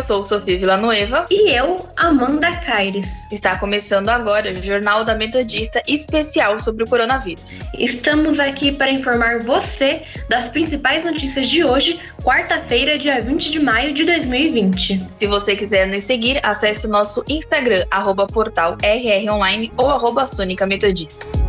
Eu sou Sofia Villanueva. E eu, Amanda Caires. Está começando agora o Jornal da Metodista especial sobre o coronavírus. Estamos aqui para informar você das principais notícias de hoje, quarta-feira, dia 20 de maio de 2020. Se você quiser nos seguir, acesse o nosso Instagram, arroba portal rronline ou arroba Metodista.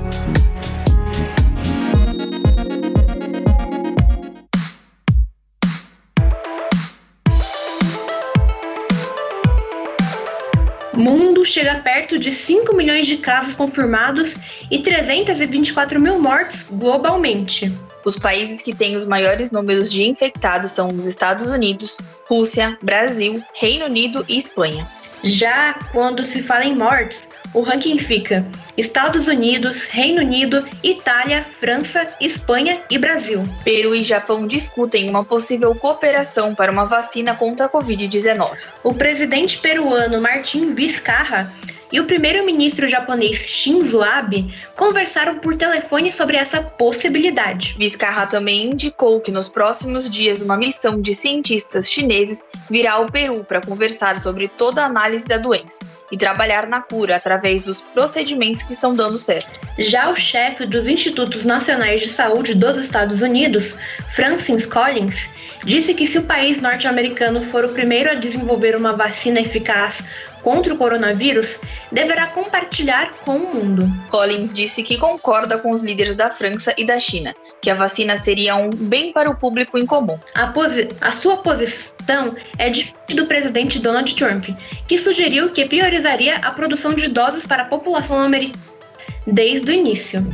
Chega perto de 5 milhões de casos confirmados e 324 mil mortos globalmente. Os países que têm os maiores números de infectados são os Estados Unidos, Rússia, Brasil, Reino Unido e Espanha. Já quando se fala em mortes, o ranking fica Estados Unidos, Reino Unido, Itália, França, Espanha e Brasil. Peru e Japão discutem uma possível cooperação para uma vacina contra a Covid-19. O presidente peruano Martin Vizcarra e o primeiro-ministro japonês Shinzo Abe conversaram por telefone sobre essa possibilidade. Vizcarra também indicou que nos próximos dias uma missão de cientistas chineses virá ao Peru para conversar sobre toda a análise da doença e trabalhar na cura através dos procedimentos que estão dando certo. Já o chefe dos Institutos Nacionais de Saúde dos Estados Unidos, Francis Collins, disse que se o país norte-americano for o primeiro a desenvolver uma vacina eficaz contra o coronavírus deverá compartilhar com o mundo. Collins disse que concorda com os líderes da França e da China, que a vacina seria um bem para o público em comum. A, a sua posição é de do presidente Donald Trump, que sugeriu que priorizaria a produção de doses para a população americana desde o início.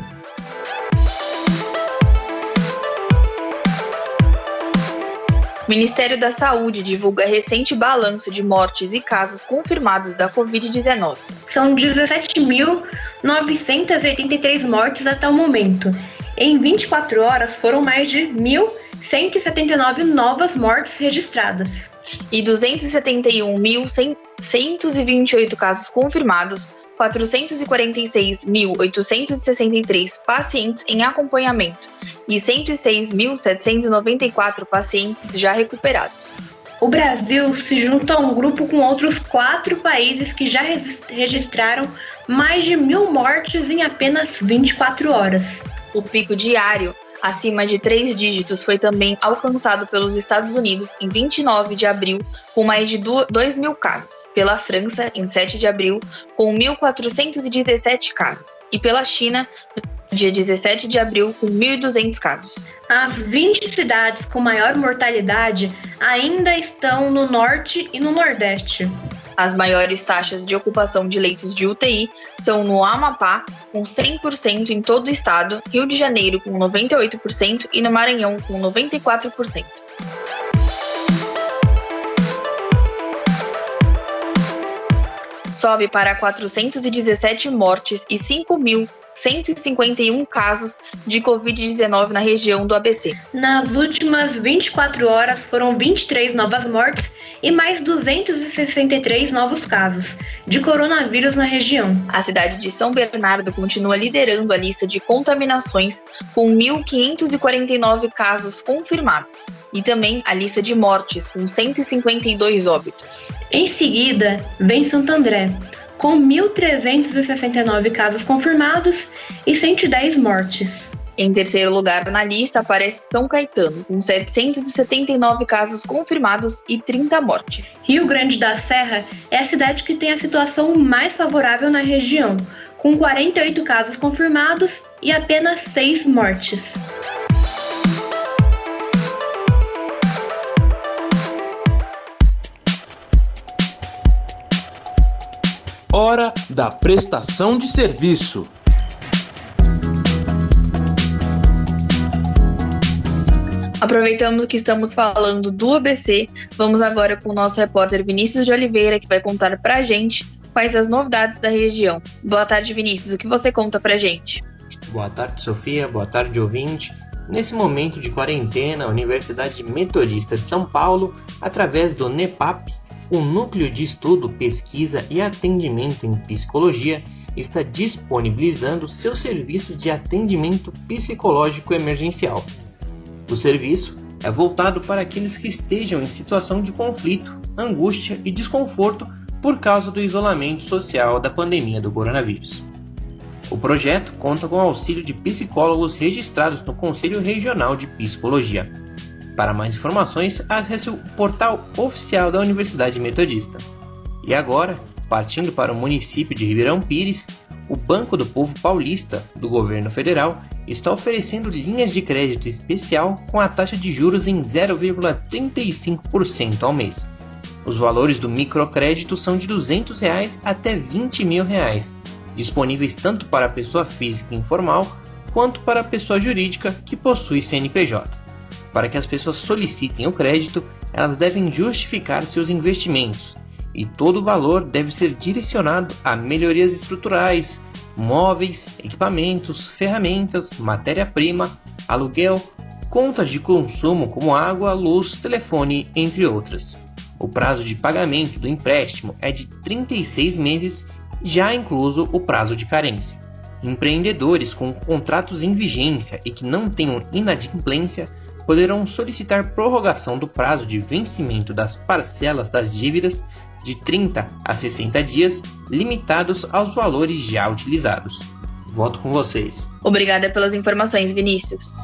O Ministério da Saúde divulga recente balanço de mortes e casos confirmados da Covid-19. São 17.983 mortes até o momento. Em 24 horas foram mais de 1.179 novas mortes registradas. E 271.128 casos confirmados, 446.863 pacientes em acompanhamento e 106.794 pacientes já recuperados. O Brasil se junta a um grupo com outros quatro países que já registraram mais de mil mortes em apenas 24 horas. O pico diário acima de três dígitos foi também alcançado pelos Estados Unidos em 29 de abril, com mais de 2 mil casos, pela França, em 7 de abril, com 1.417 casos, e pela China, no dia 17 de abril, com 1.200 casos. As 20 cidades com maior mortalidade ainda estão no norte e no nordeste. As maiores taxas de ocupação de leitos de UTI são no Amapá, com 100% em todo o estado, Rio de Janeiro, com 98% e no Maranhão, com 94%. Sobe para 417 mortes e 5.151 casos de Covid-19 na região do ABC. Nas últimas 24 horas foram 23 novas mortes e mais 263 novos casos de coronavírus na região. A cidade de São Bernardo continua liderando a lista de contaminações com 1.549 casos confirmados e também a lista de mortes com 152 óbitos. Em seguida, vem Santo André, com 1.369 casos confirmados e 110 mortes. Em terceiro lugar na lista aparece São Caetano, com 779 casos confirmados e 30 mortes. Rio Grande da Serra é a cidade que tem a situação mais favorável na região, com 48 casos confirmados e apenas 6 mortes. Da prestação de serviço. Aproveitando que estamos falando do ABC, vamos agora com o nosso repórter Vinícius de Oliveira, que vai contar pra gente quais as novidades da região. Boa tarde, Vinícius. O que você conta pra gente? Boa tarde, Sofia. Boa tarde, ouvinte. Nesse momento de quarentena, a Universidade Metodista de São Paulo, através do NEPAP, o Núcleo de Estudo, Pesquisa e Atendimento em Psicologia, está disponibilizando seu serviço de atendimento psicológico emergencial. O serviço é voltado para aqueles que estejam em situação de conflito, angústia e desconforto por causa do isolamento social da pandemia do coronavírus. O projeto conta com o auxílio de psicólogos registrados no Conselho Regional de Psicologia. Para mais informações, acesse o portal oficial da Universidade Metodista. E agora, partindo para o município de Ribeirão Pires, o Banco do Povo Paulista, do governo federal, está oferecendo linhas de crédito especial com a taxa de juros em 0,35% ao mês. Os valores do microcrédito são de 200 reais até 20 mil reais, disponíveis tanto para a pessoa física informal quanto para a pessoa jurídica que possui CNPJ. Para que as pessoas solicitem o crédito, elas devem justificar seus investimentos, e todo o valor deve ser direcionado a melhorias estruturais, móveis, equipamentos, ferramentas, matéria-prima, aluguel, contas de consumo como água, luz, telefone, entre outras. O prazo de pagamento do empréstimo é de 36 meses, já incluso o prazo de carência. Empreendedores com contratos em vigência e que não tenham inadimplência poderão solicitar prorrogação do prazo de vencimento das parcelas das dívidas de 30 a 60 dias, limitados aos valores já utilizados. Volto com vocês. Obrigada pelas informações, Vinícius.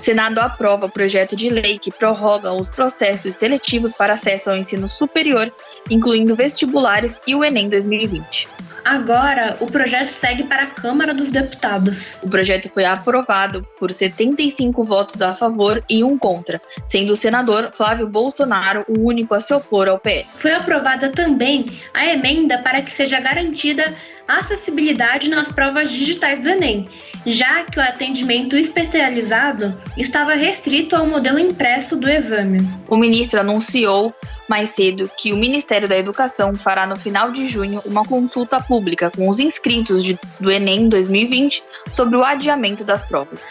Senado aprova projeto de lei que prorroga os processos seletivos para acesso ao ensino superior, incluindo vestibulares e o Enem 2020. Agora, o projeto segue para a Câmara dos Deputados. O projeto foi aprovado por 75 votos a favor e um contra, sendo o senador Flávio Bolsonaro o único a se opor ao PL. Foi aprovada também a emenda para que seja garantida acessibilidade nas provas digitais do Enem, já que o atendimento especializado estava restrito ao modelo impresso do exame. O ministro anunciou mais cedo que o Ministério da Educação fará no final de junho uma consulta pública com os inscritos de, do Enem 2020 sobre o adiamento das provas.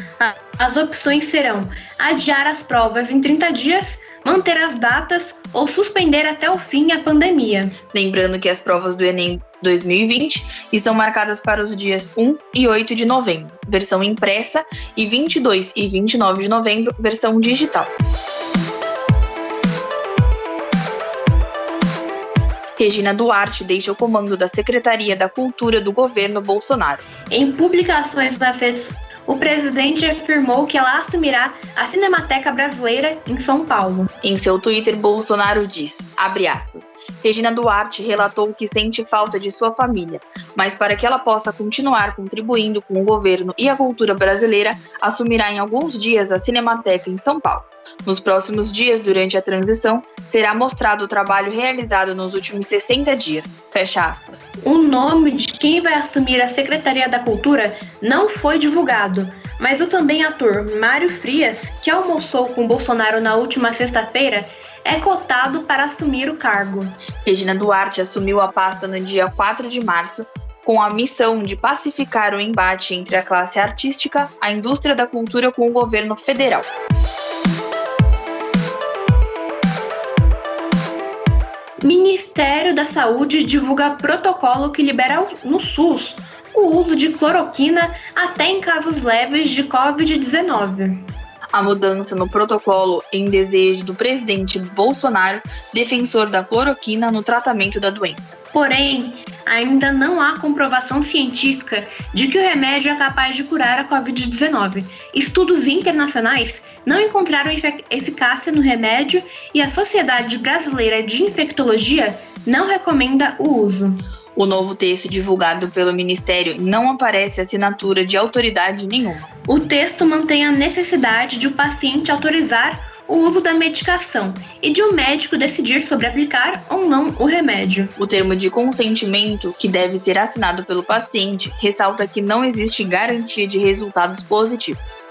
As opções serão adiar as provas em 30 dias manter as datas ou suspender até o fim a pandemia. Lembrando que as provas do Enem 2020 estão marcadas para os dias 1 e 8 de novembro, versão impressa, e 22 e 29 de novembro, versão digital. Regina Duarte deixa o comando da Secretaria da Cultura do governo Bolsonaro. Em publicações nas redes o presidente afirmou que ela assumirá a Cinemateca Brasileira em São Paulo. Em seu Twitter, Bolsonaro diz, aspas, Regina Duarte relatou que sente falta de sua família, mas para que ela possa continuar contribuindo com o governo e a cultura brasileira, assumirá em alguns dias a Cinemateca em São Paulo. Nos próximos dias, durante a transição, será mostrado o trabalho realizado nos últimos 60 dias. Fecha aspas. O nome de quem vai assumir a Secretaria da Cultura não foi divulgado, mas o também ator Mário Frias, que almoçou com Bolsonaro na última sexta-feira, é cotado para assumir o cargo. Regina Duarte assumiu a pasta no dia 4 de março com a missão de pacificar o embate entre a classe artística, a indústria da cultura com o governo federal. Ministério da Saúde divulga protocolo que libera no SUS o uso de cloroquina até em casos leves de Covid-19. A mudança no protocolo em desejo do presidente Bolsonaro, defensor da cloroquina no tratamento da doença. Porém, ainda não há comprovação científica de que o remédio é capaz de curar a Covid-19. Estudos internacionais não encontraram eficácia no remédio e a Sociedade Brasileira de Infectologia não recomenda o uso. O novo texto divulgado pelo Ministério não aparece assinatura de autoridade nenhuma. O texto mantém a necessidade de o paciente autorizar o uso da medicação e de um médico decidir sobre aplicar ou não o remédio. O termo de consentimento, que deve ser assinado pelo paciente, ressalta que não existe garantia de resultados positivos.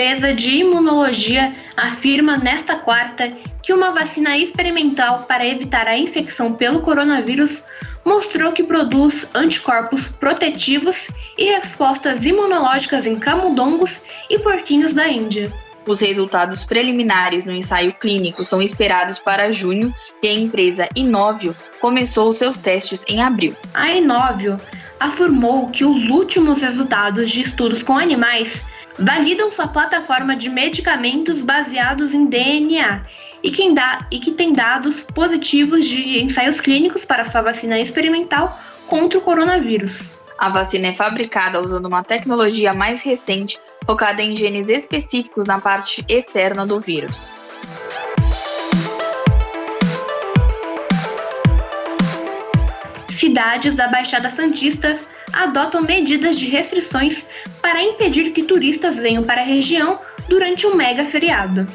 Empresa de imunologia afirma nesta quarta que uma vacina experimental para evitar a infecção pelo coronavírus mostrou que produz anticorpos protetivos e respostas imunológicas em camundongos e porquinhos da Índia. Os resultados preliminares no ensaio clínico são esperados para junho e a empresa Inovio começou seus testes em abril. A Inovio afirmou que os últimos resultados de estudos com animais validam sua plataforma de medicamentos baseados em DNA e, que, dá, e que tem dados positivos de ensaios clínicos para sua vacina experimental contra o coronavírus. A vacina é fabricada usando uma tecnologia mais recente focada em genes específicos na parte externa do vírus. Cidades da Baixada Santista adotam medidas de restrições para impedir que turistas venham para a região durante um mega feriado.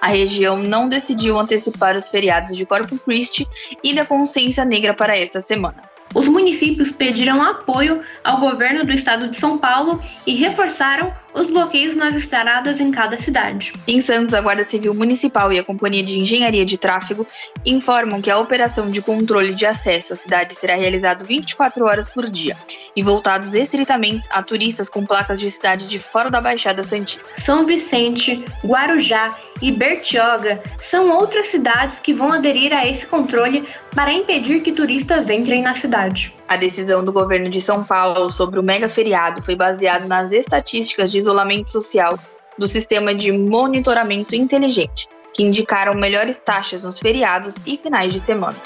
A região não decidiu antecipar os feriados de Corpus Christi e da Consciência Negra para esta semana os municípios pediram apoio ao governo do estado de São Paulo e reforçaram os bloqueios nas estradas em cada cidade. Em Santos, a Guarda Civil Municipal e a Companhia de Engenharia de Tráfego informam que a operação de controle de acesso à cidade será realizada 24 horas por dia e voltados estritamente a turistas com placas de cidade de fora da Baixada Santista. São Vicente, Guarujá e Bertioga são outras cidades que vão aderir a esse controle para impedir que turistas entrem na cidade. A decisão do governo de São Paulo sobre o mega feriado foi baseada nas estatísticas de isolamento social do sistema de monitoramento inteligente, que indicaram melhores taxas nos feriados e finais de semana.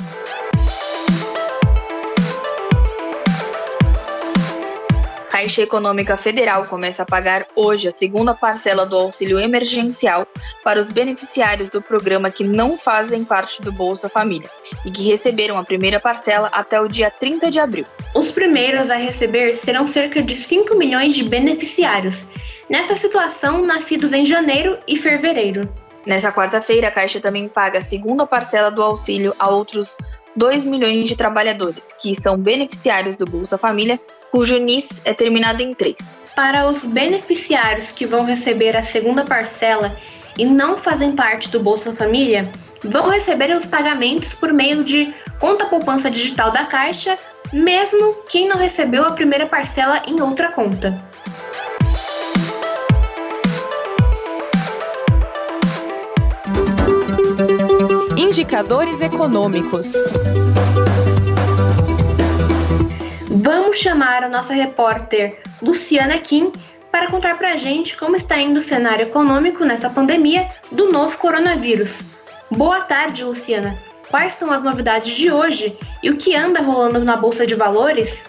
Caixa Econômica Federal começa a pagar hoje a segunda parcela do auxílio emergencial para os beneficiários do programa que não fazem parte do Bolsa Família e que receberam a primeira parcela até o dia 30 de abril. Os primeiros a receber serão cerca de 5 milhões de beneficiários, nessa situação nascidos em janeiro e fevereiro. Nessa quarta-feira, a Caixa também paga a segunda parcela do auxílio a outros 2 milhões de trabalhadores que são beneficiários do Bolsa Família cujo NIS é terminado em 3. Para os beneficiários que vão receber a segunda parcela e não fazem parte do Bolsa Família, vão receber os pagamentos por meio de conta poupança digital da Caixa, mesmo quem não recebeu a primeira parcela em outra conta. Indicadores econômicos. Vamos chamar a nossa repórter Luciana Kim para contar para a gente como está indo o cenário econômico nessa pandemia do novo coronavírus. Boa tarde, Luciana. Quais são as novidades de hoje e o que anda rolando na Bolsa de Valores?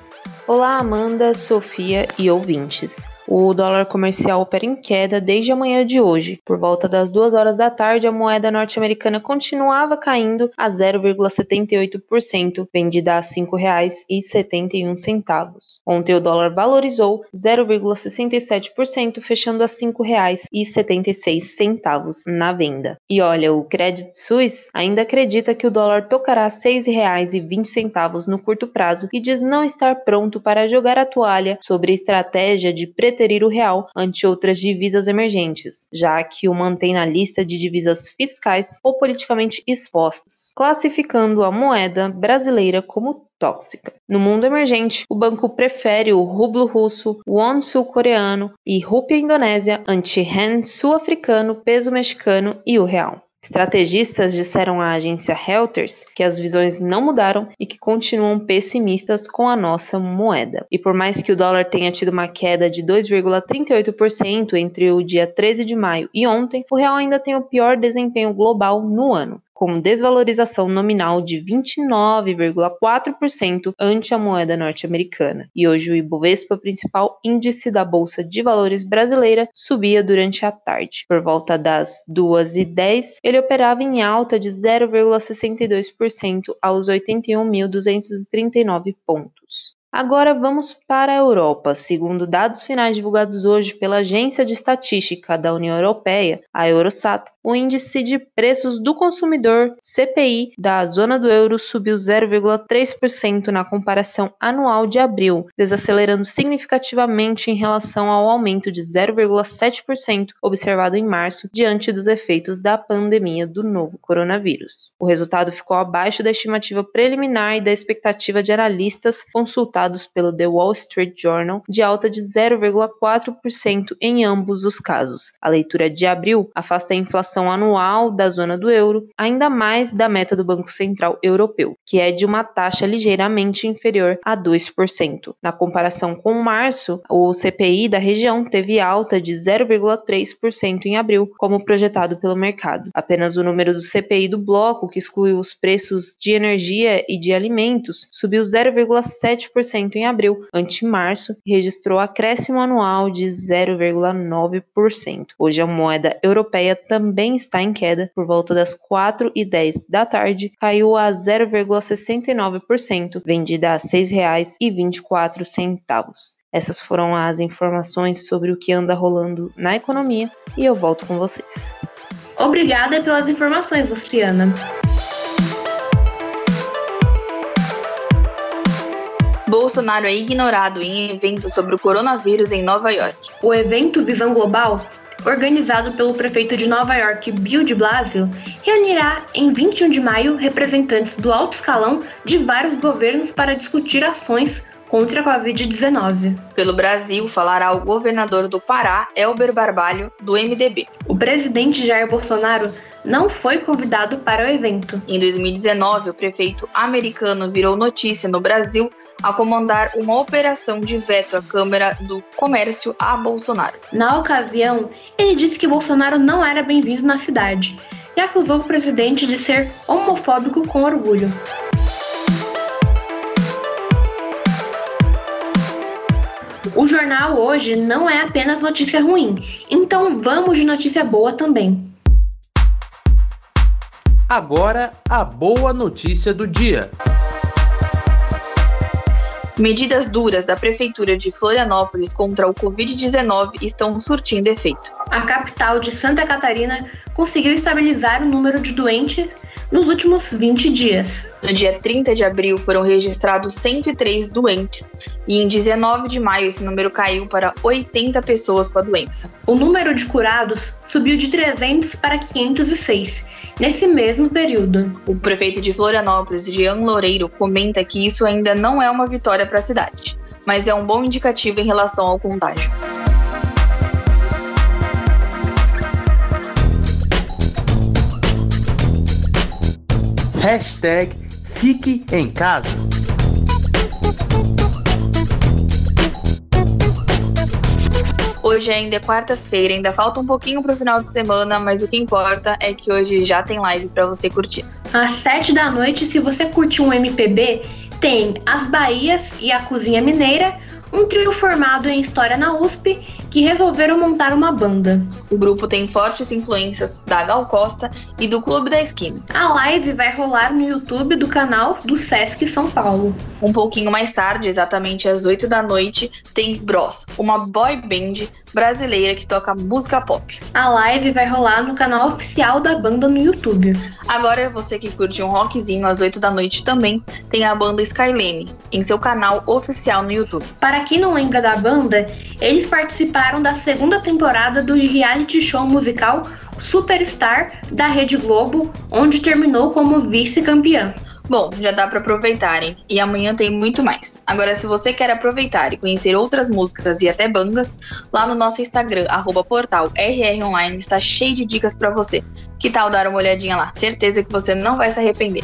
Olá, Amanda, Sofia e ouvintes. O dólar comercial opera em queda desde a manhã de hoje. Por volta das 2 horas da tarde, a moeda norte-americana continuava caindo a 0,78%, vendida a R$ 5,71. Ontem o dólar valorizou 0,67%, fechando a R$ 5,76 na venda. E olha, o Credit Suisse ainda acredita que o dólar tocará R$ 6,20 no curto prazo e diz não estar pronto para jogar a toalha sobre a estratégia de preterição preterir o real ante outras divisas emergentes, já que o mantém na lista de divisas fiscais ou politicamente expostas, classificando a moeda brasileira como tóxica. No mundo emergente, o banco prefere o rublo russo, won sul-coreano e rúpia indonésia ante yen sul-africano, peso mexicano e o real. Estrategistas disseram à agência Reuters que as visões não mudaram e que continuam pessimistas com a nossa moeda. E por mais que o dólar tenha tido uma queda de 2,38% entre o dia 13 de maio e ontem, o real ainda tem o pior desempenho global no ano com desvalorização nominal de 29,4% ante a moeda norte-americana. E hoje o Ibovespa, principal índice da Bolsa de Valores brasileira, subia durante a tarde. Por volta das 2h10, ele operava em alta de 0,62% aos 81.239 pontos. Agora vamos para a Europa. Segundo dados finais divulgados hoje pela Agência de Estatística da União Europeia, a Eurostat, o índice de preços do consumidor CPI da zona do euro subiu 0,3% na comparação anual de abril, desacelerando significativamente em relação ao aumento de 0,7% observado em março diante dos efeitos da pandemia do novo coronavírus. O resultado ficou abaixo da estimativa preliminar e da expectativa de analistas consultados pelo The Wall Street Journal de alta de 0,4% em ambos os casos. A leitura de abril afasta a inflação anual da zona do euro, ainda mais da meta do Banco Central Europeu, que é de uma taxa ligeiramente inferior a 2%. Na comparação com março, o CPI da região teve alta de 0,3% em abril, como projetado pelo mercado. Apenas o número do CPI do bloco, que excluiu os preços de energia e de alimentos, subiu 0,7% em abril, ante março, registrou acréscimo anual de 0,9%. Hoje a moeda europeia também está em queda, por volta das 4 e 10 da tarde, caiu a 0,69%, vendida a R$ 6,24. Essas foram as informações sobre o que anda rolando na economia e eu volto com vocês. Obrigada pelas informações, Luciana. Bolsonaro é ignorado em evento sobre o coronavírus em Nova York. O evento Visão Global, organizado pelo prefeito de Nova York, Bill de Blasio, reunirá em 21 de maio representantes do alto escalão de vários governos para discutir ações contra a Covid-19. Pelo Brasil, falará o governador do Pará, Elber Barbalho, do MDB. O presidente Jair Bolsonaro não foi convidado para o evento. Em 2019, o prefeito americano virou notícia no Brasil ao comandar uma operação de veto à Câmara do Comércio a Bolsonaro. Na ocasião, ele disse que Bolsonaro não era bem-vindo na cidade e acusou o presidente de ser homofóbico com orgulho. O jornal hoje não é apenas notícia ruim, então vamos de notícia boa também. Agora, a boa notícia do dia. Medidas duras da Prefeitura de Florianópolis contra o Covid-19 estão surtindo efeito. A capital de Santa Catarina conseguiu estabilizar o número de doentes nos últimos 20 dias. No dia 30 de abril foram registrados 103 doentes e em 19 de maio esse número caiu para 80 pessoas com a doença. O número de curados subiu de 300 para 506 nesse mesmo período. O prefeito de Florianópolis, Jean Loureiro, comenta que isso ainda não é uma vitória para a cidade, mas é um bom indicativo em relação ao contágio. Hashtag Fique em Casa. Hoje ainda é quarta-feira, ainda falta um pouquinho pro final de semana, mas o que importa é que hoje já tem live para você curtir. Às sete da noite, se você curte um MPB, tem As Bahias e a Cozinha Mineira, um trio formado em História na USP que resolveram montar uma banda. O grupo tem fortes influências da Gal Costa e do Clube da Esquina. A live vai rolar no YouTube do canal do Sesc São Paulo. Um pouquinho mais tarde, exatamente às 8 da noite, tem Bros, uma boy band brasileira que toca música pop. A live vai rolar no canal oficial da banda no YouTube. Agora, você que curte um rockzinho às 8 da noite também, tem a banda Skylane em seu canal oficial no YouTube. Para quem não lembra da banda, eles participaram da segunda temporada do reality show musical Superstar da Rede Globo, onde terminou como vice-campeã. Bom, já dá para aproveitarem e amanhã tem muito mais. Agora, se você quer aproveitar e conhecer outras músicas e até bandas, lá no nosso Instagram, arroba portal RROnline, está cheio de dicas para você. Que tal dar uma olhadinha lá? Certeza que você não vai se arrepender.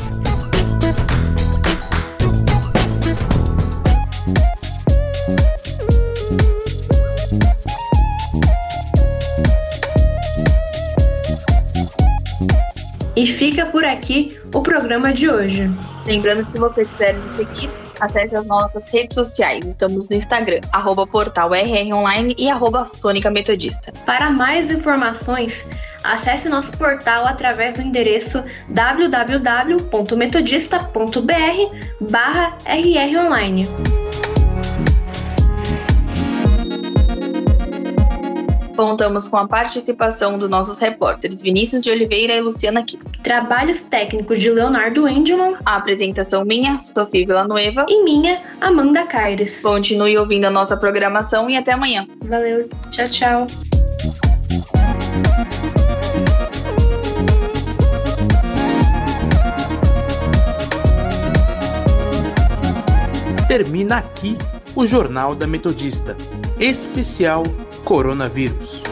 fica por aqui o programa de hoje. Lembrando que se você quiser nos seguir, acesse as nossas redes sociais. Estamos no Instagram, arroba portal rronline e arroba Sônica Metodista. Para mais informações, acesse nosso portal através do endereço www.metodista.br barra rronline. Contamos com a participação dos nossos repórteres Vinícius de Oliveira e Luciana Quinto. Trabalhos técnicos de Leonardo Endelman. A apresentação minha, Sofia Villanueva. E minha, Amanda Caires. Continue ouvindo a nossa programação e até amanhã. Valeu, tchau, tchau. Termina aqui o Jornal da Metodista, especial Coronavírus.